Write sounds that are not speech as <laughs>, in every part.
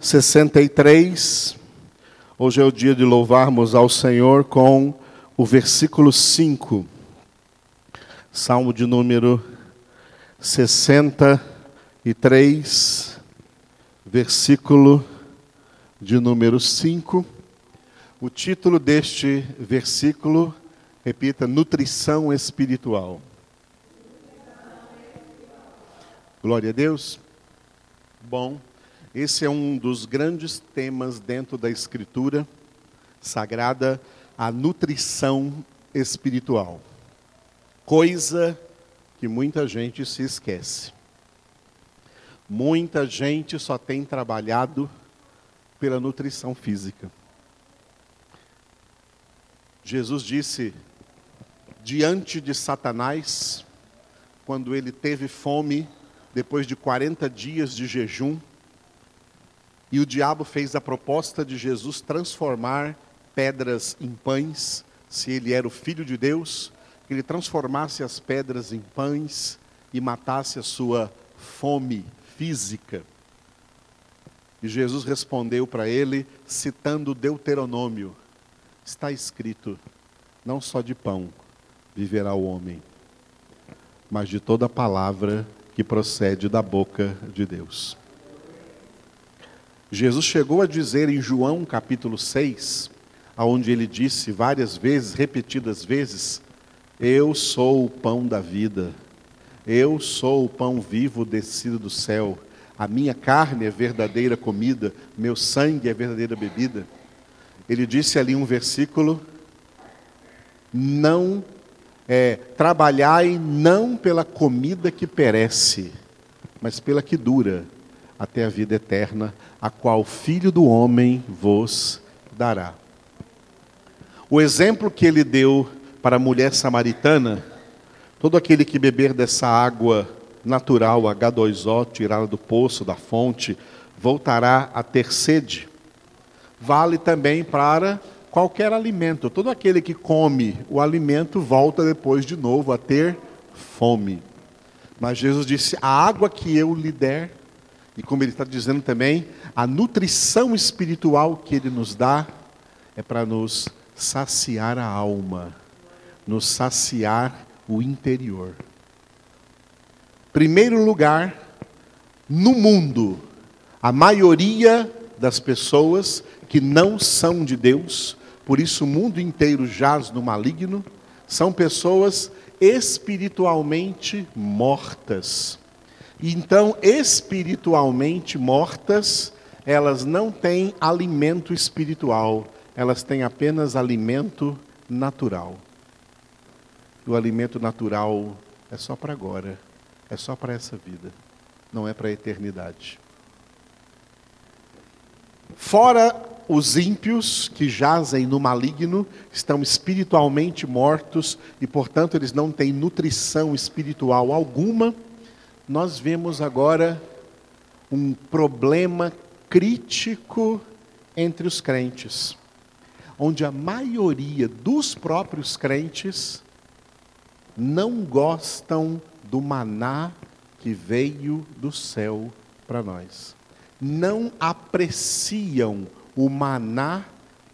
63. Hoje é o dia de louvarmos ao Senhor com o versículo 5. Salmo de número 63, versículo de número 5. O título deste versículo, repita, nutrição espiritual. Glória a Deus. Bom, esse é um dos grandes temas dentro da Escritura sagrada, a nutrição espiritual. Coisa que muita gente se esquece. Muita gente só tem trabalhado pela nutrição física. Jesus disse diante de Satanás, quando ele teve fome, depois de 40 dias de jejum, e o diabo fez a proposta de Jesus transformar pedras em pães, se ele era o filho de Deus, que ele transformasse as pedras em pães e matasse a sua fome física. E Jesus respondeu para ele, citando Deuteronômio: Está escrito, não só de pão viverá o homem, mas de toda palavra que procede da boca de Deus. Jesus chegou a dizer em João capítulo 6, aonde ele disse várias vezes, repetidas vezes, eu sou o pão da vida. Eu sou o pão vivo descido do céu. A minha carne é verdadeira comida, meu sangue é verdadeira bebida. Ele disse ali um versículo: Não é, trabalhai não pela comida que perece, mas pela que dura até a vida eterna, a qual o Filho do Homem vos dará. O exemplo que ele deu para a mulher samaritana, todo aquele que beber dessa água natural, H2O, tirada do poço, da fonte, voltará a ter sede. Vale também para qualquer alimento. Todo aquele que come o alimento volta depois de novo a ter fome. Mas Jesus disse: a água que eu lhe der, e como ele está dizendo também, a nutrição espiritual que ele nos dá é para nos saciar a alma, nos saciar o interior. Primeiro lugar, no mundo, a maioria das pessoas que não são de Deus por isso o mundo inteiro jaz no maligno, são pessoas espiritualmente mortas. Então, espiritualmente mortas, elas não têm alimento espiritual, elas têm apenas alimento natural. O alimento natural é só para agora, é só para essa vida, não é para a eternidade. Fora os ímpios que jazem no maligno estão espiritualmente mortos e, portanto, eles não têm nutrição espiritual alguma. Nós vemos agora um problema crítico entre os crentes, onde a maioria dos próprios crentes não gostam do maná que veio do céu para nós. Não apreciam o maná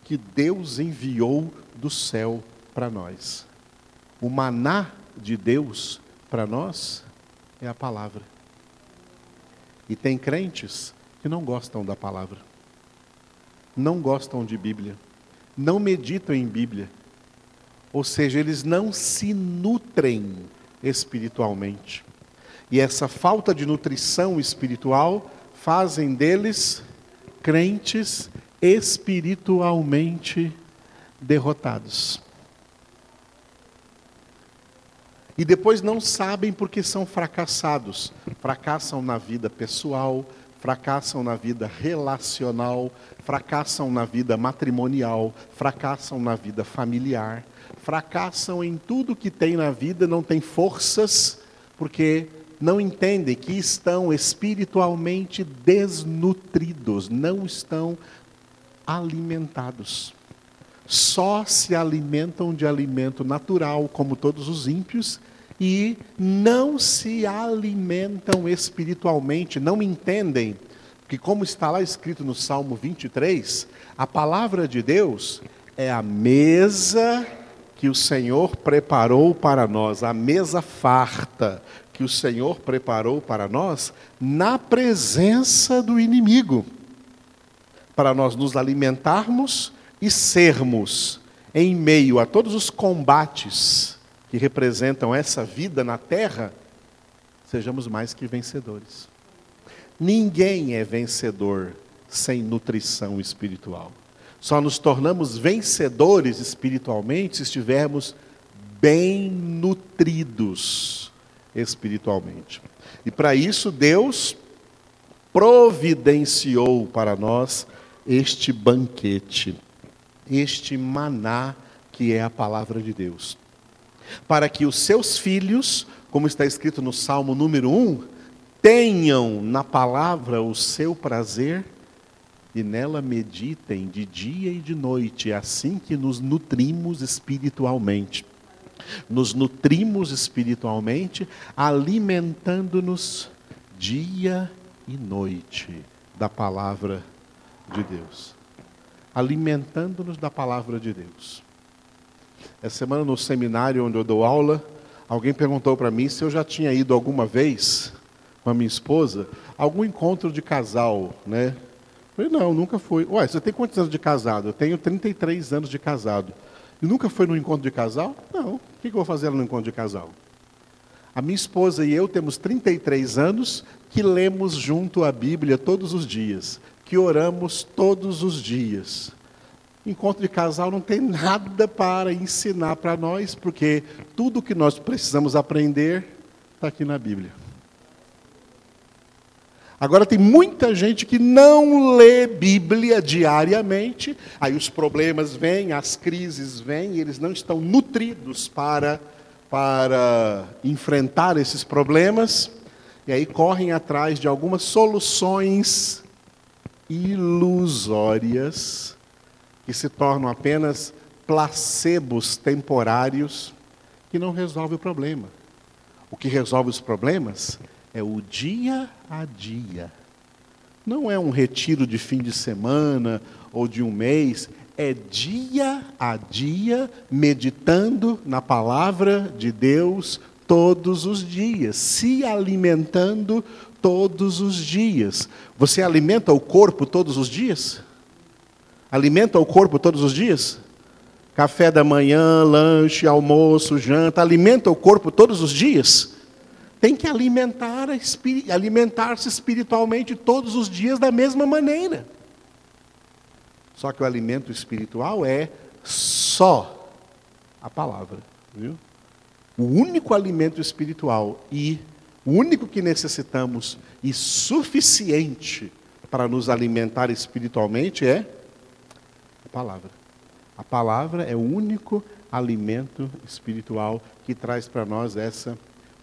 que Deus enviou do céu para nós. O maná de Deus para nós é a palavra. E tem crentes que não gostam da palavra, não gostam de Bíblia, não meditam em Bíblia, ou seja, eles não se nutrem espiritualmente. E essa falta de nutrição espiritual fazem deles crentes espiritualmente derrotados. E depois não sabem porque são fracassados. Fracassam na vida pessoal, fracassam na vida relacional, fracassam na vida matrimonial, fracassam na vida familiar, fracassam em tudo que tem na vida, não têm forças, porque não entendem que estão espiritualmente desnutridos, não estão alimentados. Só se alimentam de alimento natural, como todos os ímpios, e não se alimentam espiritualmente, não entendem Porque, como está lá escrito no Salmo 23, a palavra de Deus é a mesa que o Senhor preparou para nós, a mesa farta que o Senhor preparou para nós na presença do inimigo, para nós nos alimentarmos e sermos, em meio a todos os combates que representam essa vida na terra, sejamos mais que vencedores. Ninguém é vencedor sem nutrição espiritual. Só nos tornamos vencedores espiritualmente se estivermos bem nutridos espiritualmente. E para isso, Deus providenciou para nós este banquete, este maná que é a palavra de Deus. Para que os seus filhos, como está escrito no Salmo número 1, tenham na palavra o seu prazer e nela meditem de dia e de noite, assim que nos nutrimos espiritualmente. Nos nutrimos espiritualmente, alimentando-nos dia e noite da palavra de Deus. Alimentando-nos da palavra de Deus. Essa semana no seminário onde eu dou aula, alguém perguntou para mim se eu já tinha ido alguma vez com a minha esposa, algum encontro de casal, né? Eu falei, não, nunca fui. Ué, você tem quantos anos de casado? Eu tenho 33 anos de casado. E nunca foi no encontro de casal? Não. O que eu vou fazer no encontro de casal? A minha esposa e eu temos 33 anos que lemos junto a Bíblia todos os dias, que oramos todos os dias. Encontro de casal não tem nada para ensinar para nós, porque tudo que nós precisamos aprender está aqui na Bíblia. Agora tem muita gente que não lê Bíblia diariamente, aí os problemas vêm, as crises vêm, e eles não estão nutridos para, para enfrentar esses problemas, e aí correm atrás de algumas soluções ilusórias, que se tornam apenas placebos temporários, que não resolvem o problema. O que resolve os problemas é o dia a dia. Não é um retiro de fim de semana ou de um mês, é dia a dia meditando na palavra de Deus todos os dias, se alimentando todos os dias. Você alimenta o corpo todos os dias? Alimenta o corpo todos os dias? Café da manhã, lanche, almoço, janta, alimenta o corpo todos os dias? tem que alimentar alimentar-se espiritualmente todos os dias da mesma maneira. Só que o alimento espiritual é só a palavra, viu? O único alimento espiritual e o único que necessitamos e suficiente para nos alimentar espiritualmente é a palavra. A palavra é o único alimento espiritual que traz para nós essa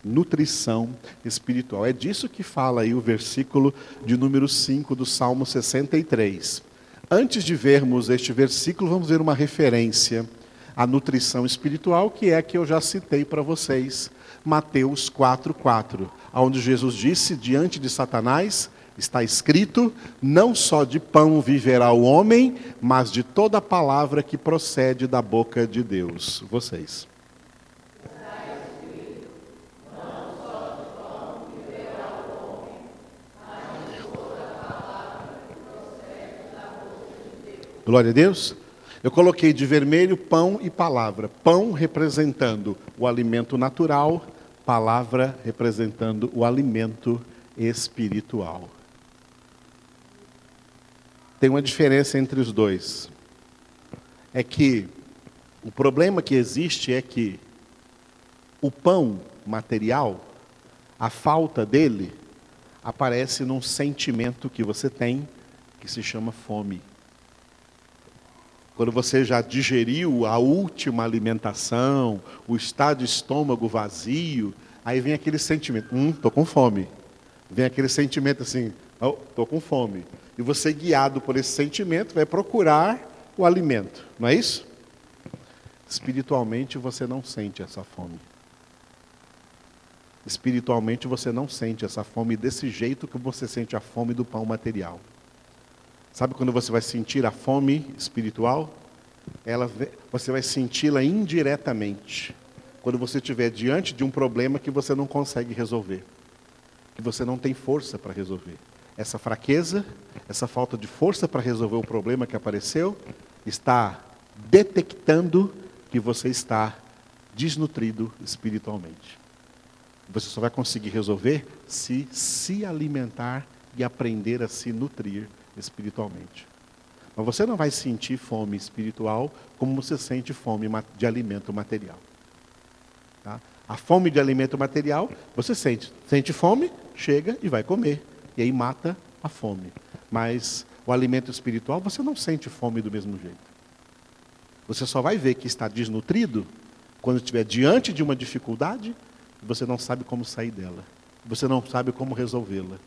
nutrição espiritual. É disso que fala aí o versículo de número 5 do Salmo 63. Antes de vermos este versículo, vamos ver uma referência à nutrição espiritual, que é a que eu já citei para vocês, Mateus 4:4, onde Jesus disse diante de Satanás: está escrito: não só de pão viverá o homem, mas de toda palavra que procede da boca de Deus. Vocês. Glória a Deus. Eu coloquei de vermelho pão e palavra. Pão representando o alimento natural, palavra representando o alimento espiritual. Tem uma diferença entre os dois. É que o problema que existe é que o pão material, a falta dele, aparece num sentimento que você tem que se chama fome. Quando você já digeriu a última alimentação, o estado de estômago vazio, aí vem aquele sentimento, hum, estou com fome. Vem aquele sentimento assim, estou oh, com fome. E você, guiado por esse sentimento, vai procurar o alimento, não é isso? Espiritualmente você não sente essa fome. Espiritualmente você não sente essa fome desse jeito que você sente a fome do pão material. Sabe quando você vai sentir a fome espiritual? Ela, você vai senti-la indiretamente. Quando você estiver diante de um problema que você não consegue resolver, que você não tem força para resolver. Essa fraqueza, essa falta de força para resolver o problema que apareceu, está detectando que você está desnutrido espiritualmente. Você só vai conseguir resolver se se alimentar e aprender a se nutrir espiritualmente. Mas você não vai sentir fome espiritual como você sente fome de alimento material. Tá? A fome de alimento material, você sente. Sente fome, chega e vai comer. E aí mata a fome. Mas o alimento espiritual, você não sente fome do mesmo jeito. Você só vai ver que está desnutrido quando estiver diante de uma dificuldade e você não sabe como sair dela. Você não sabe como resolvê-la.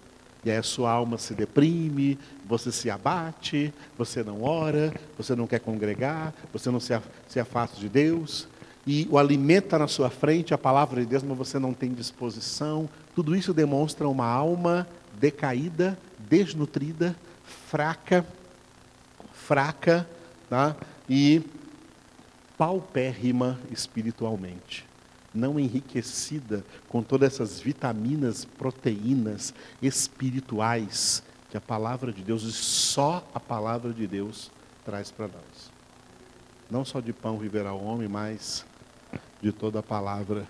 E aí a sua alma se deprime, você se abate, você não ora, você não quer congregar, você não se afasta de Deus. E o alimento está na sua frente, a palavra de Deus, mas você não tem disposição. Tudo isso demonstra uma alma decaída, desnutrida, fraca, fraca, tá? e paupérrima espiritualmente não enriquecida com todas essas vitaminas, proteínas espirituais que a palavra de Deus, e só a palavra de Deus, traz para nós. Não só de pão viverá o homem, mas de toda a palavra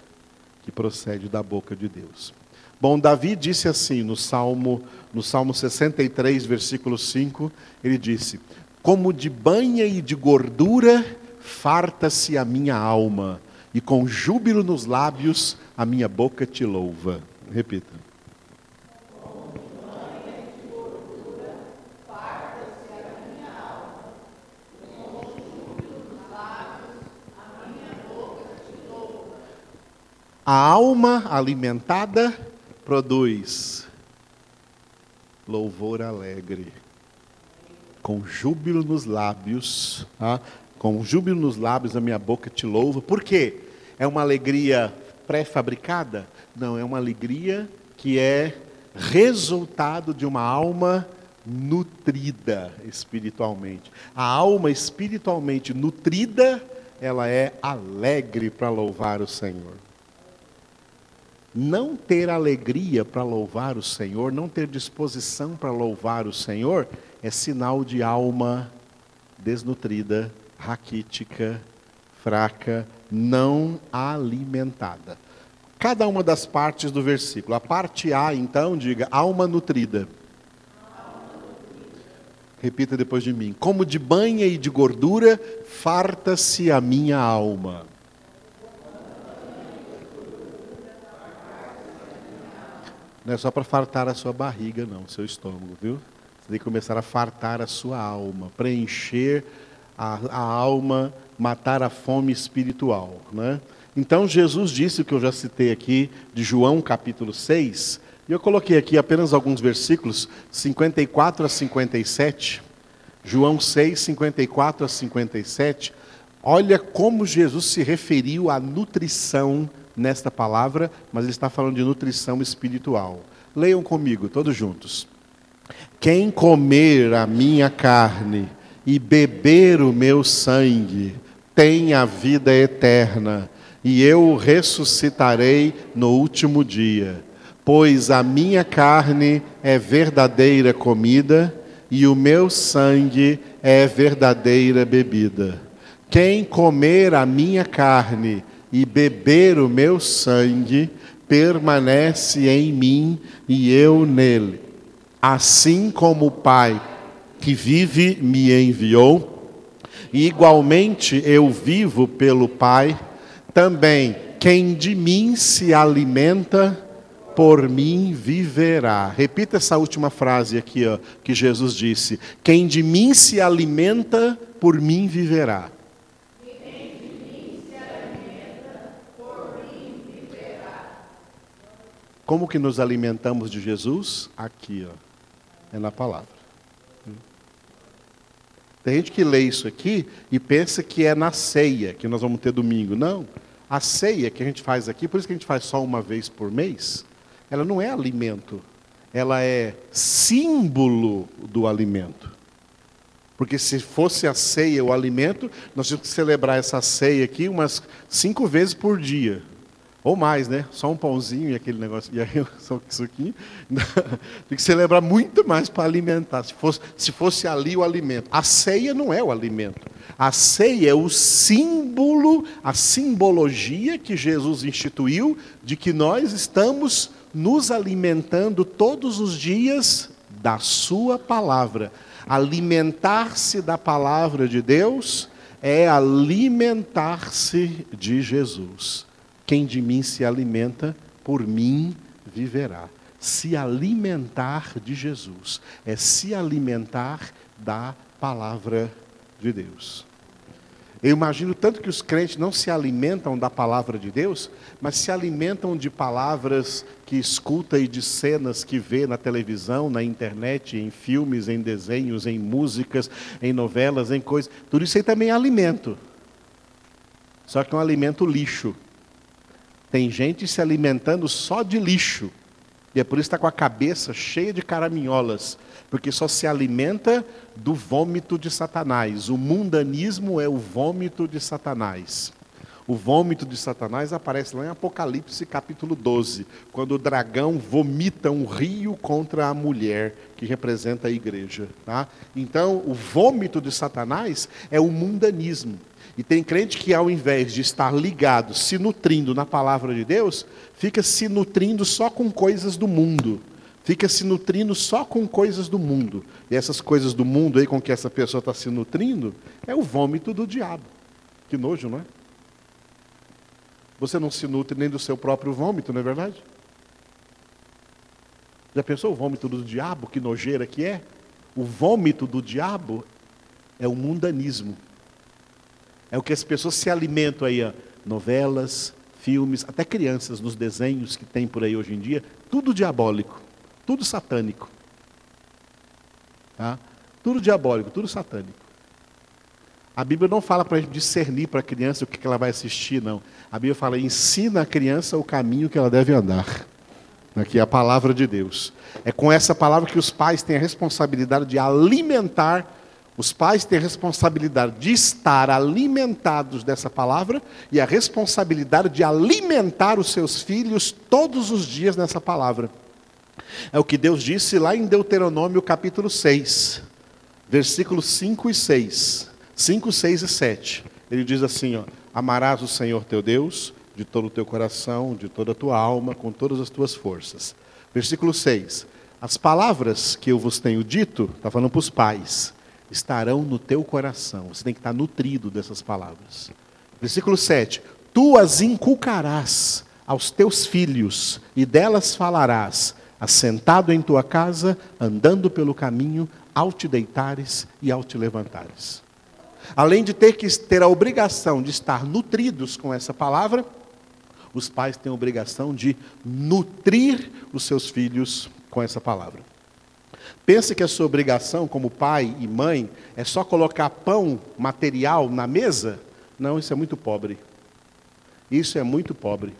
que procede da boca de Deus. Bom, Davi disse assim no Salmo, no Salmo 63, versículo 5, ele disse: Como de banha e de gordura farta-se a minha alma, e com júbilo nos lábios a minha boca te louva. Repita. A alma alimentada produz louvor alegre, com júbilo nos lábios, tá? com júbilo nos lábios a minha boca te louva. Por quê? É uma alegria pré-fabricada? Não, é uma alegria que é resultado de uma alma nutrida espiritualmente. A alma espiritualmente nutrida, ela é alegre para louvar o Senhor. Não ter alegria para louvar o Senhor, não ter disposição para louvar o Senhor, é sinal de alma desnutrida, raquítica, fraca, não alimentada. Cada uma das partes do versículo. A parte A, então, diga alma nutrida. Repita depois de mim. Como de banha e de gordura, farta-se a minha alma. Não é só para fartar a sua barriga, não, o seu estômago, viu? Você tem que começar a fartar a sua alma, preencher a, a alma matar a fome espiritual. Né? Então, Jesus disse o que eu já citei aqui, de João capítulo 6, e eu coloquei aqui apenas alguns versículos, 54 a 57. João 6, 54 a 57. Olha como Jesus se referiu à nutrição nesta palavra, mas ele está falando de nutrição espiritual. Leiam comigo, todos juntos. Quem comer a minha carne e beber o meu sangue, tem a vida eterna, e eu o ressuscitarei no último dia. Pois a minha carne é verdadeira comida, e o meu sangue é verdadeira bebida. Quem comer a minha carne e beber o meu sangue, permanece em mim e eu nele. Assim como o Pai que vive me enviou, e igualmente eu vivo pelo Pai, também quem de mim se alimenta, por mim viverá. Repita essa última frase aqui, ó, que Jesus disse: Quem de mim se alimenta, por mim viverá. Como que nos alimentamos de Jesus? Aqui, ó, é na palavra. Tem gente que lê isso aqui e pensa que é na ceia que nós vamos ter domingo. Não. A ceia que a gente faz aqui, por isso que a gente faz só uma vez por mês, ela não é alimento, ela é símbolo do alimento. Porque se fosse a ceia o alimento, nós tínhamos que celebrar essa ceia aqui umas cinco vezes por dia. Ou mais, né? Só um pãozinho e aquele negócio. E aí, <laughs> só isso aqui. <laughs> Tem que celebrar muito mais para alimentar. Se fosse, se fosse ali o alimento. A ceia não é o alimento. A ceia é o símbolo, a simbologia que Jesus instituiu de que nós estamos nos alimentando todos os dias da Sua palavra. Alimentar-se da palavra de Deus é alimentar-se de Jesus. Quem de mim se alimenta, por mim viverá. Se alimentar de Jesus é se alimentar da palavra de Deus. Eu imagino tanto que os crentes não se alimentam da palavra de Deus, mas se alimentam de palavras que escuta e de cenas que vê na televisão, na internet, em filmes, em desenhos, em músicas, em novelas, em coisas. Tudo isso aí também é alimento. Só que é um alimento lixo. Tem gente se alimentando só de lixo. E é por isso que está com a cabeça cheia de caraminholas, porque só se alimenta do vômito de Satanás. O mundanismo é o vômito de Satanás. O vômito de Satanás aparece lá em Apocalipse capítulo 12, quando o dragão vomita um rio contra a mulher, que representa a igreja. Tá? Então, o vômito de Satanás é o mundanismo. E tem crente que, ao invés de estar ligado, se nutrindo na palavra de Deus, fica se nutrindo só com coisas do mundo. Fica se nutrindo só com coisas do mundo. E essas coisas do mundo aí com que essa pessoa está se nutrindo é o vômito do diabo. Que nojo, não é? Você não se nutre nem do seu próprio vômito, não é verdade? Já pensou o vômito do diabo? Que nojeira que é? O vômito do diabo é o mundanismo. É o que as pessoas se alimentam aí, ó, novelas, filmes, até crianças nos desenhos que tem por aí hoje em dia, tudo diabólico, tudo satânico. Tá? Tudo diabólico, tudo satânico. A Bíblia não fala para a gente discernir para a criança o que ela vai assistir, não. A Bíblia fala, ensina a criança o caminho que ela deve andar. Aqui é a palavra de Deus. É com essa palavra que os pais têm a responsabilidade de alimentar os pais têm a responsabilidade de estar alimentados dessa palavra e a responsabilidade de alimentar os seus filhos todos os dias nessa palavra. É o que Deus disse lá em Deuteronômio capítulo 6, versículos 5 e 6. 5, 6 e 7. Ele diz assim: ó, Amarás o Senhor teu Deus de todo o teu coração, de toda a tua alma, com todas as tuas forças. Versículo 6. As palavras que eu vos tenho dito, está falando para os pais, estarão no teu coração. Você tem que estar nutrido dessas palavras. Versículo 7: Tu as inculcarás aos teus filhos, e delas falarás, assentado em tua casa, andando pelo caminho, ao te deitares e ao te levantares. Além de ter que ter a obrigação de estar nutridos com essa palavra, os pais têm a obrigação de nutrir os seus filhos com essa palavra. Pensa que a sua obrigação como pai e mãe é só colocar pão material na mesa? Não, isso é muito pobre. Isso é muito pobre.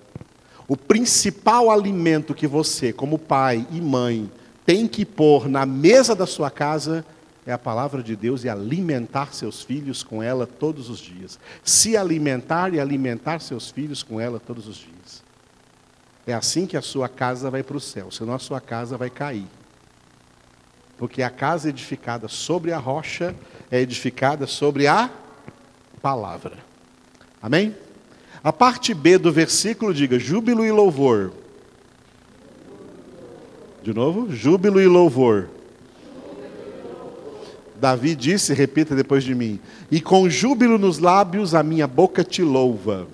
O principal alimento que você, como pai e mãe, tem que pôr na mesa da sua casa é a palavra de Deus e alimentar seus filhos com ela todos os dias. Se alimentar e alimentar seus filhos com ela todos os dias. É assim que a sua casa vai para o céu, senão a sua casa vai cair. Porque a casa edificada sobre a rocha é edificada sobre a palavra. Amém? A parte B do versículo diga: júbilo e louvor. De novo, júbilo e louvor. Davi disse, repita depois de mim: E com júbilo nos lábios a minha boca te louva.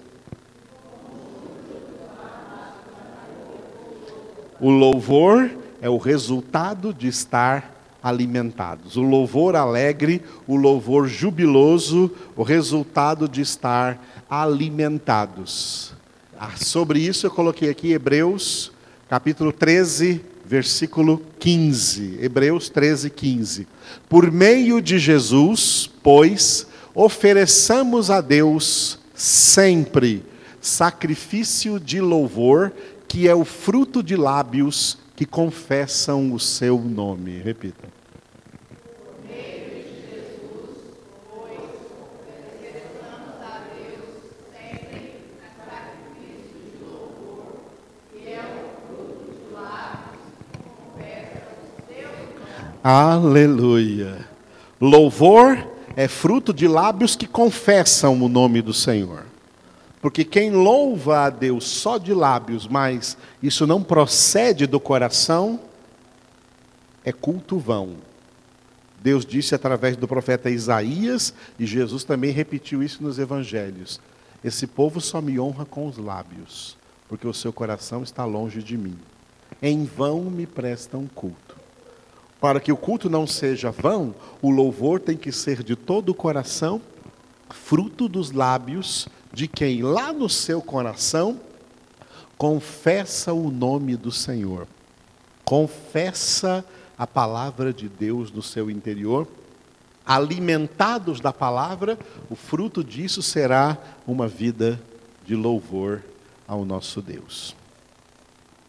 O louvor é o resultado de estar alimentados. O louvor alegre, o louvor jubiloso, o resultado de estar alimentados. Ah, sobre isso eu coloquei aqui Hebreus, capítulo 13, versículo 15. Hebreus 13, 15. Por meio de Jesus, pois, ofereçamos a Deus sempre sacrifício de louvor, que é o fruto de lábios que confessam o seu nome. Repita. Aleluia. Louvor é fruto de lábios que confessam o nome do Senhor. Porque quem louva a Deus só de lábios, mas isso não procede do coração, é culto vão. Deus disse através do profeta Isaías, e Jesus também repetiu isso nos evangelhos: Esse povo só me honra com os lábios, porque o seu coração está longe de mim. Em vão me prestam culto. Para que o culto não seja vão, o louvor tem que ser de todo o coração, fruto dos lábios de quem lá no seu coração confessa o nome do Senhor, confessa a palavra de Deus no seu interior. Alimentados da palavra, o fruto disso será uma vida de louvor ao nosso Deus.